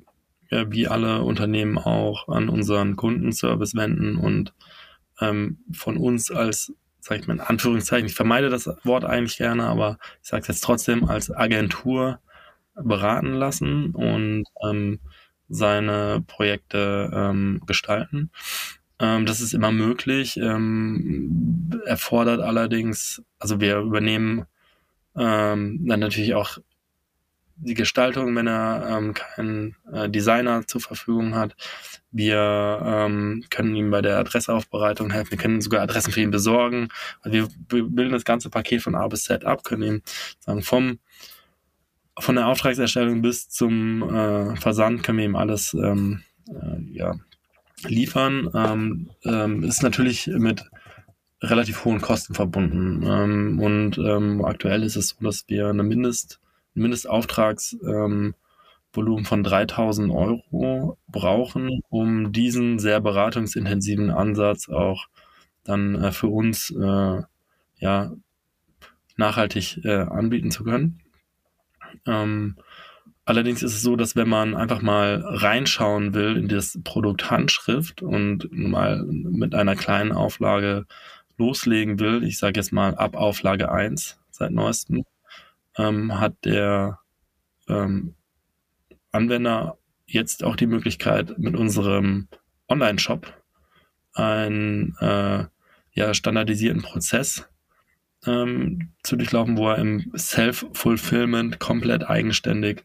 Speaker 3: ja, wie alle Unternehmen auch an unseren Kundenservice wenden und ähm, von uns als sage ich mal in Anführungszeichen, ich vermeide das Wort eigentlich gerne, aber ich sage es jetzt trotzdem als Agentur beraten lassen und ähm, seine Projekte ähm, gestalten. Ähm, das ist immer möglich, ähm, erfordert allerdings, also wir übernehmen ähm, dann natürlich auch die Gestaltung, wenn er ähm, keinen äh, Designer zur Verfügung hat. Wir ähm, können ihm bei der Adressaufbereitung helfen. Wir können sogar Adressen für ihn besorgen. Also wir bilden das ganze Paket von A bis Z ab, können ihm sagen, vom von der Auftragserstellung bis zum äh, Versand können wir ihm alles ähm, äh, ja, liefern. Ähm, ähm, ist natürlich mit relativ hohen Kosten verbunden. Ähm, und ähm, aktuell ist es so, dass wir eine Mindest Mindestauftragsvolumen ähm, von 3000 Euro brauchen, um diesen sehr beratungsintensiven Ansatz auch dann äh, für uns äh, ja nachhaltig äh, anbieten zu können. Ähm, allerdings ist es so, dass wenn man einfach mal reinschauen will in das Produkt Handschrift und mal mit einer kleinen Auflage loslegen will, ich sage jetzt mal ab Auflage 1 seit neuestem, ähm, hat der ähm, Anwender jetzt auch die Möglichkeit, mit unserem Online-Shop einen äh, ja, standardisierten Prozess ähm, zu durchlaufen, wo er im Self-Fulfillment komplett eigenständig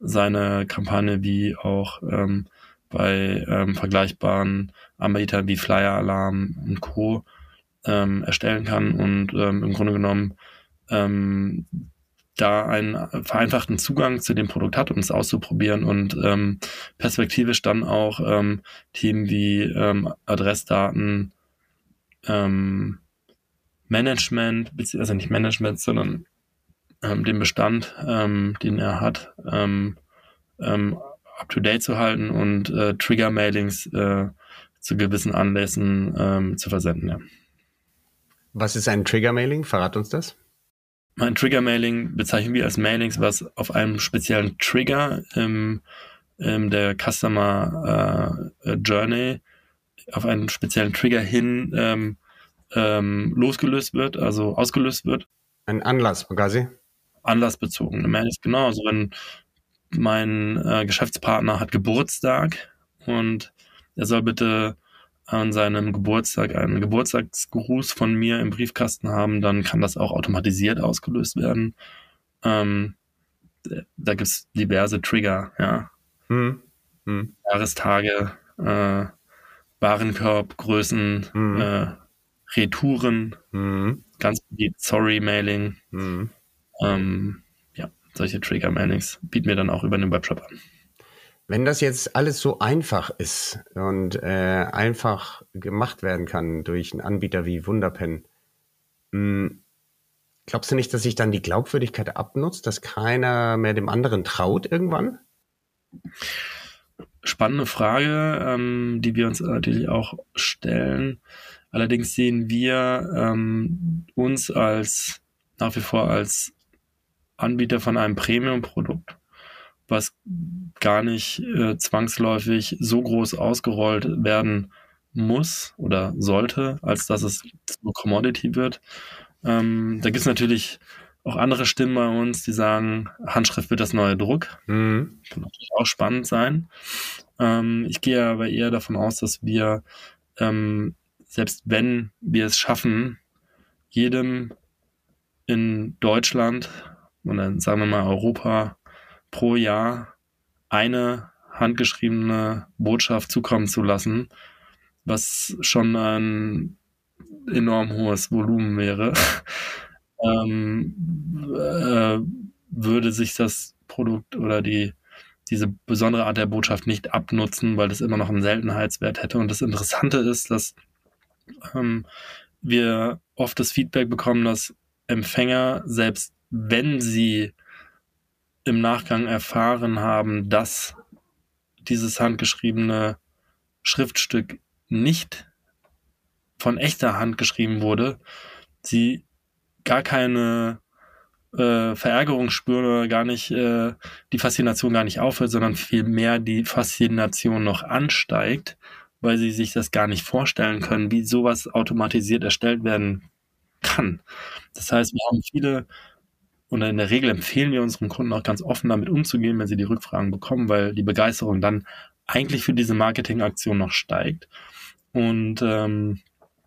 Speaker 3: seine Kampagne wie auch ähm, bei ähm, vergleichbaren Anbietern wie Flyer Alarm und Co. Ähm, erstellen kann und ähm, im Grunde genommen ähm, da einen vereinfachten Zugang zu dem Produkt hat, um es auszuprobieren und ähm, perspektivisch dann auch ähm, Themen wie ähm, Adressdaten, ähm, Management, also nicht Management, sondern ähm, den Bestand, ähm, den er hat, ähm, ähm, up-to-date zu halten und äh, Trigger-Mailings äh, zu gewissen Anlässen ähm, zu versenden. Ja.
Speaker 1: Was ist ein Trigger-Mailing? Verrat uns das.
Speaker 3: mein Trigger-Mailing bezeichnen wir als Mailings, was auf einem speziellen Trigger im, in der Customer äh, Journey auf einen speziellen Trigger hin ähm, ähm, losgelöst wird, also ausgelöst wird.
Speaker 1: Ein Anlass, quasi.
Speaker 3: Anlassbezogene Mailings, genau. Also wenn mein äh, Geschäftspartner hat Geburtstag und er soll bitte an seinem Geburtstag einen Geburtstagsgruß von mir im Briefkasten haben, dann kann das auch automatisiert ausgelöst werden. Ähm, da gibt es diverse Trigger, ja. Hm. Hm. Jahrestage, äh, Warenkorbgrößen, hm. äh, Retouren, hm. ganz beliebt, Sorry-Mailing. Hm. Ähm, ja, solche Trigger-Mailings bieten wir dann auch über den Webshop an.
Speaker 1: Wenn das jetzt alles so einfach ist und äh, einfach gemacht werden kann durch einen Anbieter wie Wunderpen, mh, hm, glaubst du nicht, dass sich dann die Glaubwürdigkeit abnutzt, dass keiner mehr dem anderen traut irgendwann?
Speaker 3: Spannende Frage, ähm, die wir uns natürlich auch stellen. Allerdings sehen wir ähm, uns als nach wie vor als Anbieter von einem Premium-Produkt was gar nicht äh, zwangsläufig so groß ausgerollt werden muss oder sollte, als dass es so Commodity wird. Ähm, da gibt es natürlich auch andere Stimmen bei uns, die sagen, Handschrift wird das neue Druck. Mhm. Kann natürlich auch spannend sein. Ähm, ich gehe aber eher davon aus, dass wir, ähm, selbst wenn wir es schaffen, jedem in Deutschland oder sagen wir mal Europa pro Jahr eine handgeschriebene Botschaft zukommen zu lassen, was schon ein enorm hohes Volumen wäre, <laughs> ähm, äh, würde sich das Produkt oder die diese besondere Art der Botschaft nicht abnutzen, weil das immer noch einen Seltenheitswert hätte. Und das Interessante ist, dass ähm, wir oft das Feedback bekommen, dass Empfänger, selbst wenn sie im Nachgang erfahren haben, dass dieses handgeschriebene Schriftstück nicht von echter Hand geschrieben wurde, sie gar keine äh, Verärgerung spüren oder gar nicht äh, die Faszination gar nicht aufhört, sondern vielmehr die Faszination noch ansteigt, weil sie sich das gar nicht vorstellen können, wie sowas automatisiert erstellt werden kann. Das heißt, wir haben viele und in der Regel empfehlen wir unseren Kunden auch ganz offen damit umzugehen, wenn sie die Rückfragen bekommen, weil die Begeisterung dann eigentlich für diese Marketingaktion noch steigt. Und ähm,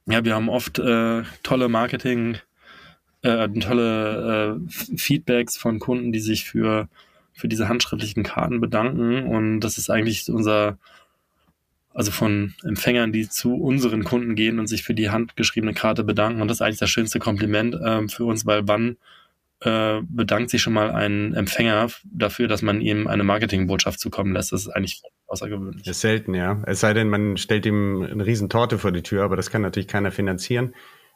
Speaker 3: ja, wir haben oft äh, tolle Marketing, äh, tolle äh, Feedbacks von Kunden, die sich für, für diese handschriftlichen Karten bedanken. Und das ist eigentlich unser, also von Empfängern, die zu unseren Kunden gehen und sich für die handgeschriebene Karte bedanken. Und das ist eigentlich das schönste Kompliment äh, für uns, weil wann äh, bedankt sich schon mal ein Empfänger dafür, dass man ihm eine Marketingbotschaft zukommen lässt. Das ist eigentlich außergewöhnlich.
Speaker 1: Das ist selten, ja. Es sei denn, man stellt ihm eine riesen Torte vor die Tür, aber das kann natürlich keiner finanzieren.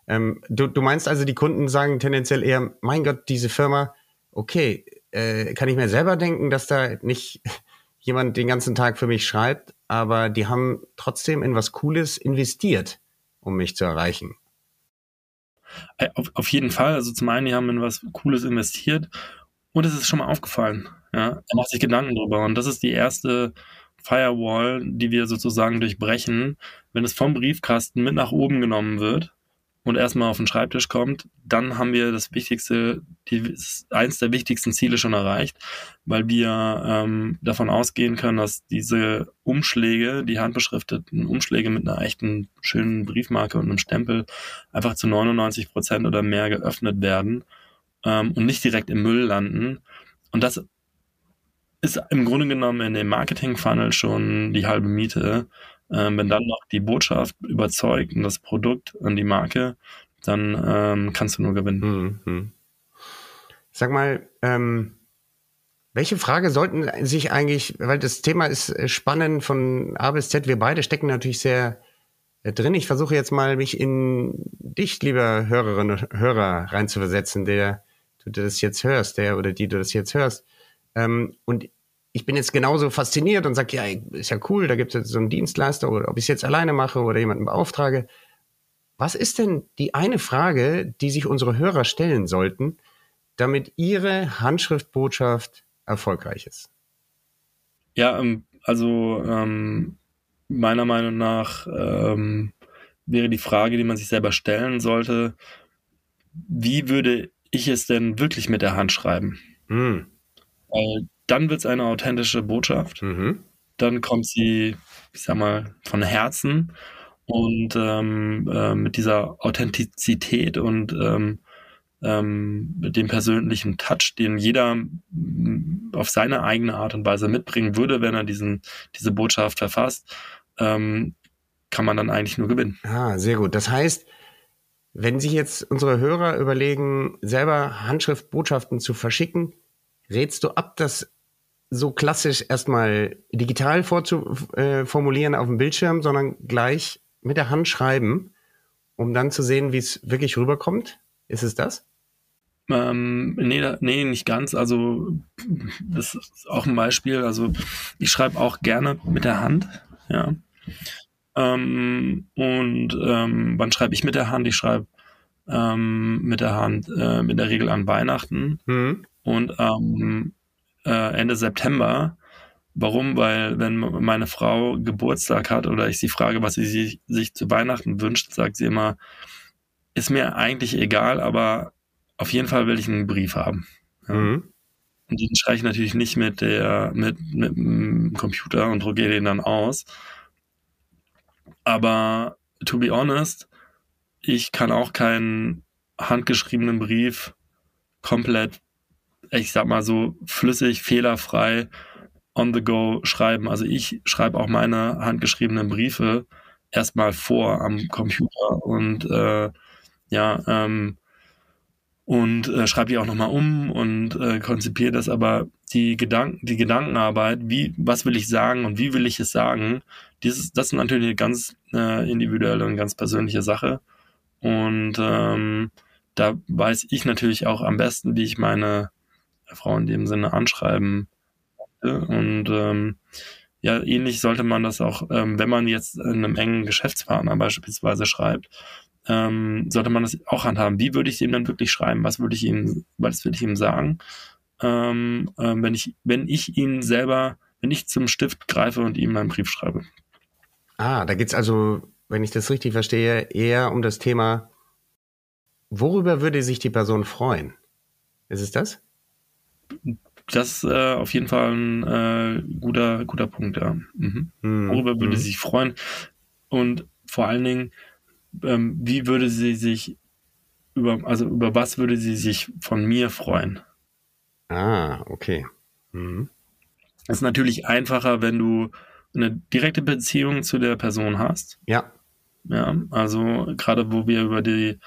Speaker 1: Ähm, du, du meinst also, die Kunden sagen tendenziell eher, mein Gott, diese Firma, okay, äh, kann ich mir selber denken, dass da nicht <laughs> jemand den ganzen Tag für mich schreibt, aber die haben trotzdem in was Cooles investiert, um mich zu erreichen.
Speaker 3: Äh, auf, auf jeden Fall. Also zum einen, die haben in was Cooles investiert und es ist schon mal aufgefallen. Ja, er macht sich Gedanken drüber und das ist die erste Firewall, die wir sozusagen durchbrechen, wenn es vom Briefkasten mit nach oben genommen wird und erstmal auf den Schreibtisch kommt, dann haben wir das wichtigste, die, eins der wichtigsten Ziele schon erreicht, weil wir ähm, davon ausgehen können, dass diese Umschläge, die handbeschrifteten Umschläge mit einer echten schönen Briefmarke und einem Stempel einfach zu 99 Prozent oder mehr geöffnet werden ähm, und nicht direkt im Müll landen. Und das ist im Grunde genommen in dem Marketing-Funnel schon die halbe Miete. Ähm, wenn dann noch die Botschaft überzeugt und das Produkt und die Marke, dann ähm, kannst du nur gewinnen. Mhm.
Speaker 1: Sag mal, ähm, welche Frage sollten sich eigentlich, weil das Thema ist äh, spannend von A bis Z, wir beide stecken natürlich sehr äh, drin. Ich versuche jetzt mal, mich in dich, lieber Hörerin und Hörer, reinzuversetzen, der du das jetzt hörst, der oder die du das jetzt hörst. Ähm, und ich bin jetzt genauso fasziniert und sage, ja, ist ja cool, da gibt es so einen Dienstleister oder ob ich es jetzt alleine mache oder jemanden beauftrage. Was ist denn die eine Frage, die sich unsere Hörer stellen sollten, damit Ihre Handschriftbotschaft erfolgreich ist?
Speaker 3: Ja, ähm, also ähm, meiner Meinung nach ähm, wäre die Frage, die man sich selber stellen sollte, wie würde ich es denn wirklich mit der Hand schreiben? Mhm. Weil dann wird es eine authentische Botschaft. Mhm. Dann kommt sie, ich sag mal, von Herzen und ähm, äh, mit dieser Authentizität und ähm, ähm, mit dem persönlichen Touch, den jeder auf seine eigene Art und Weise mitbringen würde, wenn er diesen, diese Botschaft verfasst, ähm, kann man dann eigentlich nur gewinnen.
Speaker 1: Ah, sehr gut. Das heißt, wenn sich jetzt unsere Hörer überlegen, selber Handschriftbotschaften zu verschicken, rätst du ab, das so klassisch erstmal digital vorzuformulieren äh, auf dem Bildschirm, sondern gleich mit der Hand schreiben, um dann zu sehen, wie es wirklich rüberkommt? Ist es das?
Speaker 3: Ähm, nee, nee, nicht ganz. Also, das ist auch ein Beispiel. Also, ich schreibe auch gerne mit der Hand, ja. Ähm, und ähm, wann schreibe ich mit der Hand? Ich schreibe ähm, mit der Hand äh, in der Regel an Weihnachten mhm. Und ähm, äh, Ende September. Warum? Weil wenn meine Frau Geburtstag hat oder ich sie frage, was sie sich, sich zu Weihnachten wünscht, sagt sie immer, ist mir eigentlich egal, aber auf jeden Fall will ich einen Brief haben. Ja. Mhm. Und den schreibe ich natürlich nicht mit der, mit, mit dem Computer und drucke den dann aus. Aber to be honest, ich kann auch keinen handgeschriebenen Brief komplett, ich sag mal so, flüssig, fehlerfrei on the go schreiben. Also ich schreibe auch meine handgeschriebenen Briefe erstmal vor am Computer und äh, ja, ähm, und äh, schreibe die auch nochmal um und äh, konzipiere das, aber die Gedanken, die Gedankenarbeit, wie, was will ich sagen und wie will ich es sagen, dieses, das ist natürlich eine ganz äh, individuelle und ganz persönliche Sache. Und ähm, da weiß ich natürlich auch am besten, wie ich meine Frau in dem Sinne anschreiben. Und ähm, ja, ähnlich sollte man das auch, ähm, wenn man jetzt einem engen Geschäftspartner beispielsweise schreibt, ähm, sollte man das auch handhaben. Wie würde ich ihm dann wirklich schreiben? Was würde ich ihm, was würde ich ihm sagen? Ähm, äh, wenn ich, wenn ich ihn selber, wenn ich zum Stift greife und ihm einen Brief schreibe.
Speaker 1: Ah, da geht's also, wenn ich das richtig verstehe, eher um das Thema, worüber würde sich die Person freuen? Ist es das?
Speaker 3: Das ist äh, auf jeden Fall ein äh, guter, guter Punkt, ja. Mhm. Mhm. Worüber würde mhm. sie sich freuen? Und vor allen Dingen, ähm, wie würde sie sich über, also über was würde sie sich von mir freuen?
Speaker 1: Ah, okay. Mhm.
Speaker 3: ist natürlich einfacher, wenn du eine direkte Beziehung zu der Person hast.
Speaker 1: Ja.
Speaker 3: Ja, also gerade wo wir über die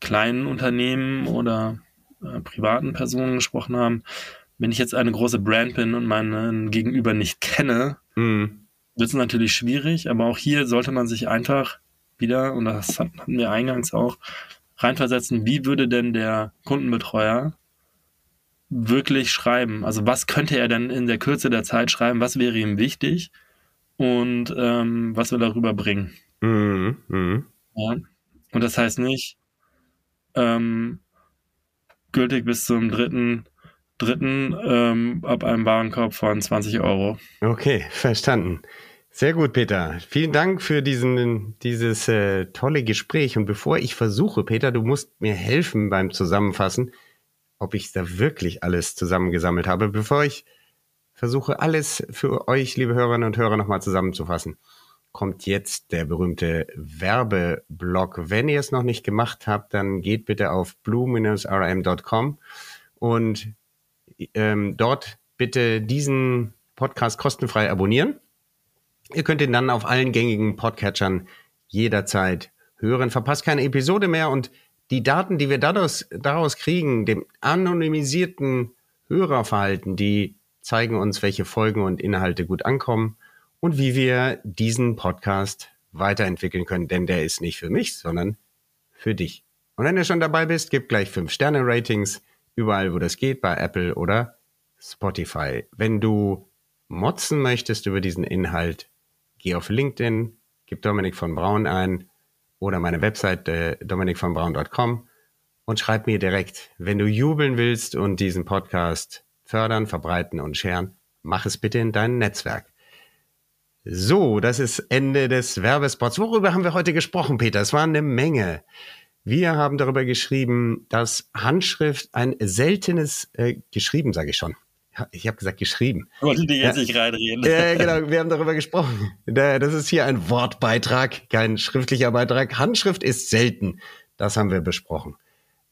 Speaker 3: kleinen Unternehmen oder äh, privaten Personen gesprochen haben, wenn ich jetzt eine große Brand bin und meinen Gegenüber nicht kenne, mhm. wird es natürlich schwierig, aber auch hier sollte man sich einfach wieder, und das hatten wir eingangs auch, reinversetzen, wie würde denn der Kundenbetreuer wirklich schreiben? Also was könnte er denn in der Kürze der Zeit schreiben? Was wäre ihm wichtig? Und ähm, was will er rüberbringen? Mhm. Mhm. Ja. Und das heißt nicht, ähm, gültig bis zum dritten, dritten ähm, ab einem Warenkorb von 20 Euro.
Speaker 1: Okay, verstanden. Sehr gut, Peter. Vielen Dank für diesen, dieses äh, tolle Gespräch. Und bevor ich versuche, Peter, du musst mir helfen beim Zusammenfassen, ob ich da wirklich alles zusammengesammelt habe, bevor ich versuche, alles für euch, liebe Hörerinnen und Hörer, nochmal zusammenzufassen, kommt jetzt der berühmte Werbeblock. Wenn ihr es noch nicht gemacht habt, dann geht bitte auf blue-rm.com und ähm, dort bitte diesen Podcast kostenfrei abonnieren. Ihr könnt ihn dann auf allen gängigen Podcatchern jederzeit hören. Verpasst keine Episode mehr und die Daten, die wir daraus, daraus kriegen, dem anonymisierten Hörerverhalten, die zeigen uns, welche Folgen und Inhalte gut ankommen und wie wir diesen Podcast weiterentwickeln können. Denn der ist nicht für mich, sondern für dich. Und wenn du schon dabei bist, gib gleich 5 Sterne Ratings überall, wo das geht, bei Apple oder Spotify. Wenn du motzen möchtest über diesen Inhalt, geh auf LinkedIn, gib Dominik von Braun ein oder meine Webseite dominikvonbraun.com und schreib mir direkt. Wenn du jubeln willst und diesen Podcast fördern, verbreiten und scheren, mach es bitte in dein Netzwerk. So, das ist Ende des Werbespots. Worüber haben wir heute gesprochen, Peter? Es war eine Menge. Wir haben darüber geschrieben, dass Handschrift ein seltenes, äh, geschrieben sage ich schon. Ich habe gesagt geschrieben.
Speaker 3: Wollte die jetzt ja, nicht reinreden.
Speaker 1: Ja, genau, wir haben darüber gesprochen. Das ist hier ein Wortbeitrag, kein schriftlicher Beitrag. Handschrift ist selten. Das haben wir besprochen.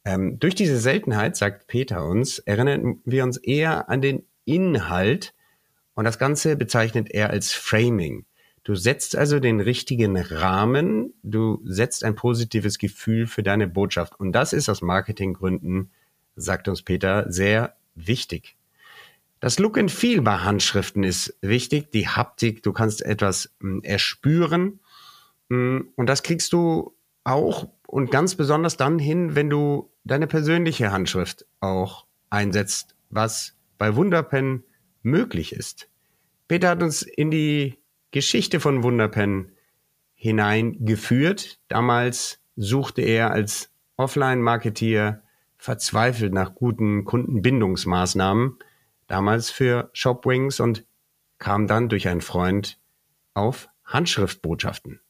Speaker 1: Ähm, durch diese Seltenheit, sagt Peter uns, erinnern wir uns eher an den Inhalt und das Ganze bezeichnet er als Framing. Du setzt also den richtigen Rahmen, du setzt ein positives Gefühl für deine Botschaft. Und das ist aus Marketinggründen, sagt uns Peter, sehr wichtig. Das Look and Feel bei Handschriften ist wichtig, die Haptik, du kannst etwas hm, erspüren. Hm, und das kriegst du auch und ganz besonders dann hin, wenn du deine persönliche Handschrift auch einsetzt, was bei Wunderpen möglich ist. Peter hat uns in die Geschichte von Wunderpen hineingeführt. Damals suchte er als Offline-Marketeer verzweifelt nach guten Kundenbindungsmaßnahmen, damals für Shopwings und kam dann durch einen Freund auf Handschriftbotschaften.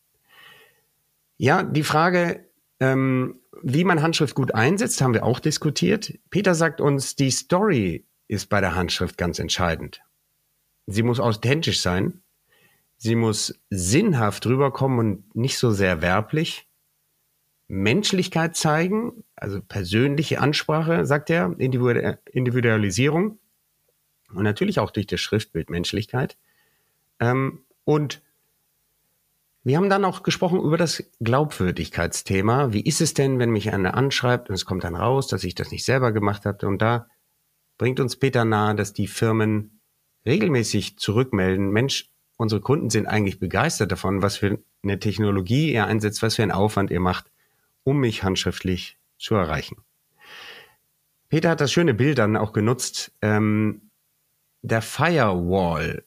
Speaker 1: Ja, die Frage, ähm, wie man Handschrift gut einsetzt, haben wir auch diskutiert. Peter sagt uns, die Story ist bei der Handschrift ganz entscheidend. Sie muss authentisch sein. Sie muss sinnhaft rüberkommen und nicht so sehr werblich. Menschlichkeit zeigen, also persönliche Ansprache, sagt er, Individualisierung. Und natürlich auch durch das Schriftbild Menschlichkeit. Ähm, und wir haben dann auch gesprochen über das Glaubwürdigkeitsthema. Wie ist es denn, wenn mich einer anschreibt und es kommt dann raus, dass ich das nicht selber gemacht habe? Und da bringt uns Peter nahe, dass die Firmen regelmäßig zurückmelden, Mensch, unsere Kunden sind eigentlich begeistert davon, was für eine Technologie ihr einsetzt, was für einen Aufwand ihr macht, um mich handschriftlich zu erreichen. Peter hat das schöne Bild dann auch genutzt, ähm, der Firewall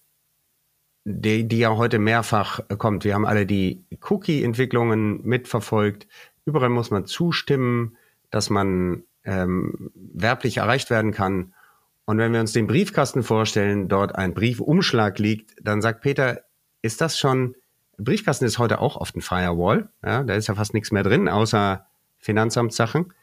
Speaker 1: die, die ja heute mehrfach kommt. Wir haben alle die Cookie-Entwicklungen mitverfolgt. Überall muss man zustimmen, dass man ähm, werblich erreicht werden kann. Und wenn wir uns den Briefkasten vorstellen, dort ein Briefumschlag liegt, dann sagt Peter, ist das schon, Briefkasten ist heute auch oft ein Firewall. Ja, da ist ja fast nichts mehr drin, außer Finanzamtssachen.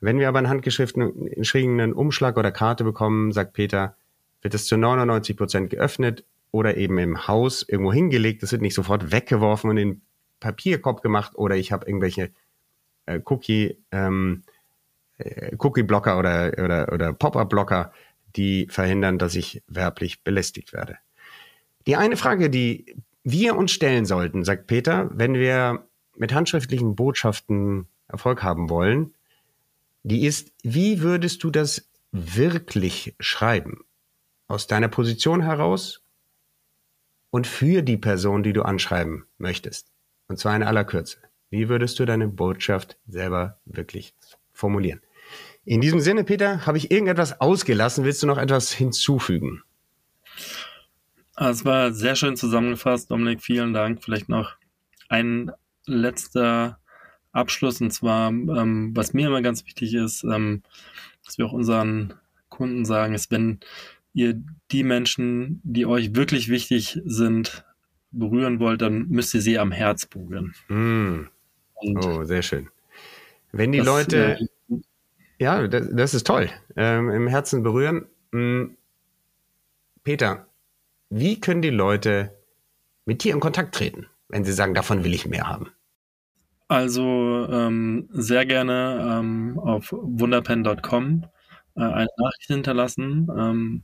Speaker 1: Wenn wir aber einen handgeschriebenen Umschlag oder Karte bekommen, sagt Peter, wird es zu 99 Prozent geöffnet oder eben im Haus irgendwo hingelegt. Das wird nicht sofort weggeworfen und in den Papierkorb gemacht oder ich habe irgendwelche äh, Cookie, ähm, äh, Cookie-Blocker oder, oder, oder Pop-up-Blocker, die verhindern, dass ich werblich belästigt werde. Die eine Frage, die wir uns stellen sollten, sagt Peter, wenn wir mit handschriftlichen Botschaften Erfolg haben wollen, die ist, wie würdest du das wirklich schreiben? Aus deiner Position heraus und für die Person, die du anschreiben möchtest. Und zwar in aller Kürze. Wie würdest du deine Botschaft selber wirklich formulieren? In diesem Sinne, Peter, habe ich irgendetwas ausgelassen? Willst du noch etwas hinzufügen?
Speaker 3: Es war sehr schön zusammengefasst, Dominik. Vielen Dank. Vielleicht noch ein letzter Abschluss. Und zwar, ähm, was mir immer ganz wichtig ist, ähm, dass wir auch unseren Kunden sagen, ist, wenn ihr die Menschen, die euch wirklich wichtig sind, berühren wollt, dann müsst ihr sie am Herz berühren.
Speaker 1: Mm. Oh, sehr schön. Wenn die das, Leute, äh, ja, das, das, ist toll, ähm, im Herzen berühren. Mm. Peter, wie können die Leute mit dir in Kontakt treten, wenn sie sagen, davon will ich mehr haben?
Speaker 3: Also ähm, sehr gerne ähm, auf wunderpen.com äh, eine Nachricht hinterlassen ähm,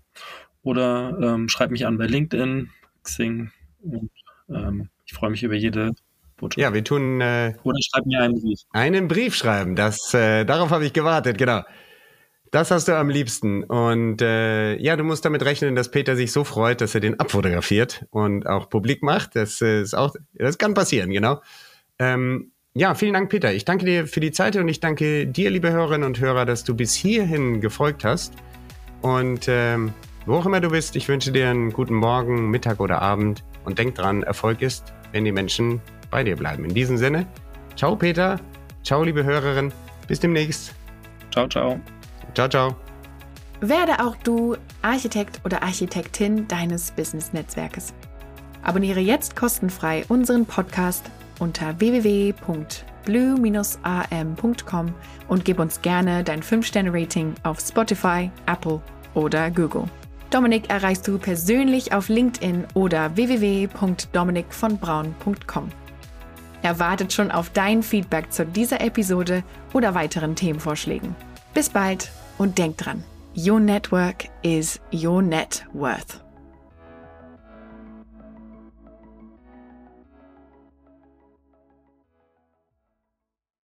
Speaker 3: oder ähm, schreib mich an bei LinkedIn, Xing und ähm, ich freue mich über jede
Speaker 1: Botschaft. Ja, wir tun. Äh,
Speaker 3: oder schreib mir einen Brief.
Speaker 1: Einen Brief schreiben, das, äh, darauf habe ich gewartet, genau. Das hast du am liebsten. Und äh, ja, du musst damit rechnen, dass Peter sich so freut, dass er den abfotografiert und auch publik macht. Das äh, ist auch, das kann passieren, genau. Ähm, ja, vielen Dank, Peter. Ich danke dir für die Zeit und ich danke dir, liebe Hörerinnen und Hörer, dass du bis hierhin gefolgt hast. Und ähm, wo auch immer du bist, ich wünsche dir einen guten Morgen, Mittag oder Abend und denk dran, Erfolg ist, wenn die Menschen bei dir bleiben. In diesem Sinne, ciao Peter, ciao liebe Hörerinnen, bis demnächst.
Speaker 3: Ciao, ciao.
Speaker 1: Ciao, ciao.
Speaker 2: Werde auch du Architekt oder Architektin deines Business-Netzwerkes. Abonniere jetzt kostenfrei unseren Podcast unter www.blue-am.com und gib uns gerne dein 5-Sterne-Rating auf Spotify, Apple oder Google. Dominik erreichst du persönlich auf LinkedIn oder www.dominikvonbraun.com. Er wartet schon auf dein Feedback zu dieser Episode oder weiteren Themenvorschlägen. Bis bald und denk dran, your network is your net worth.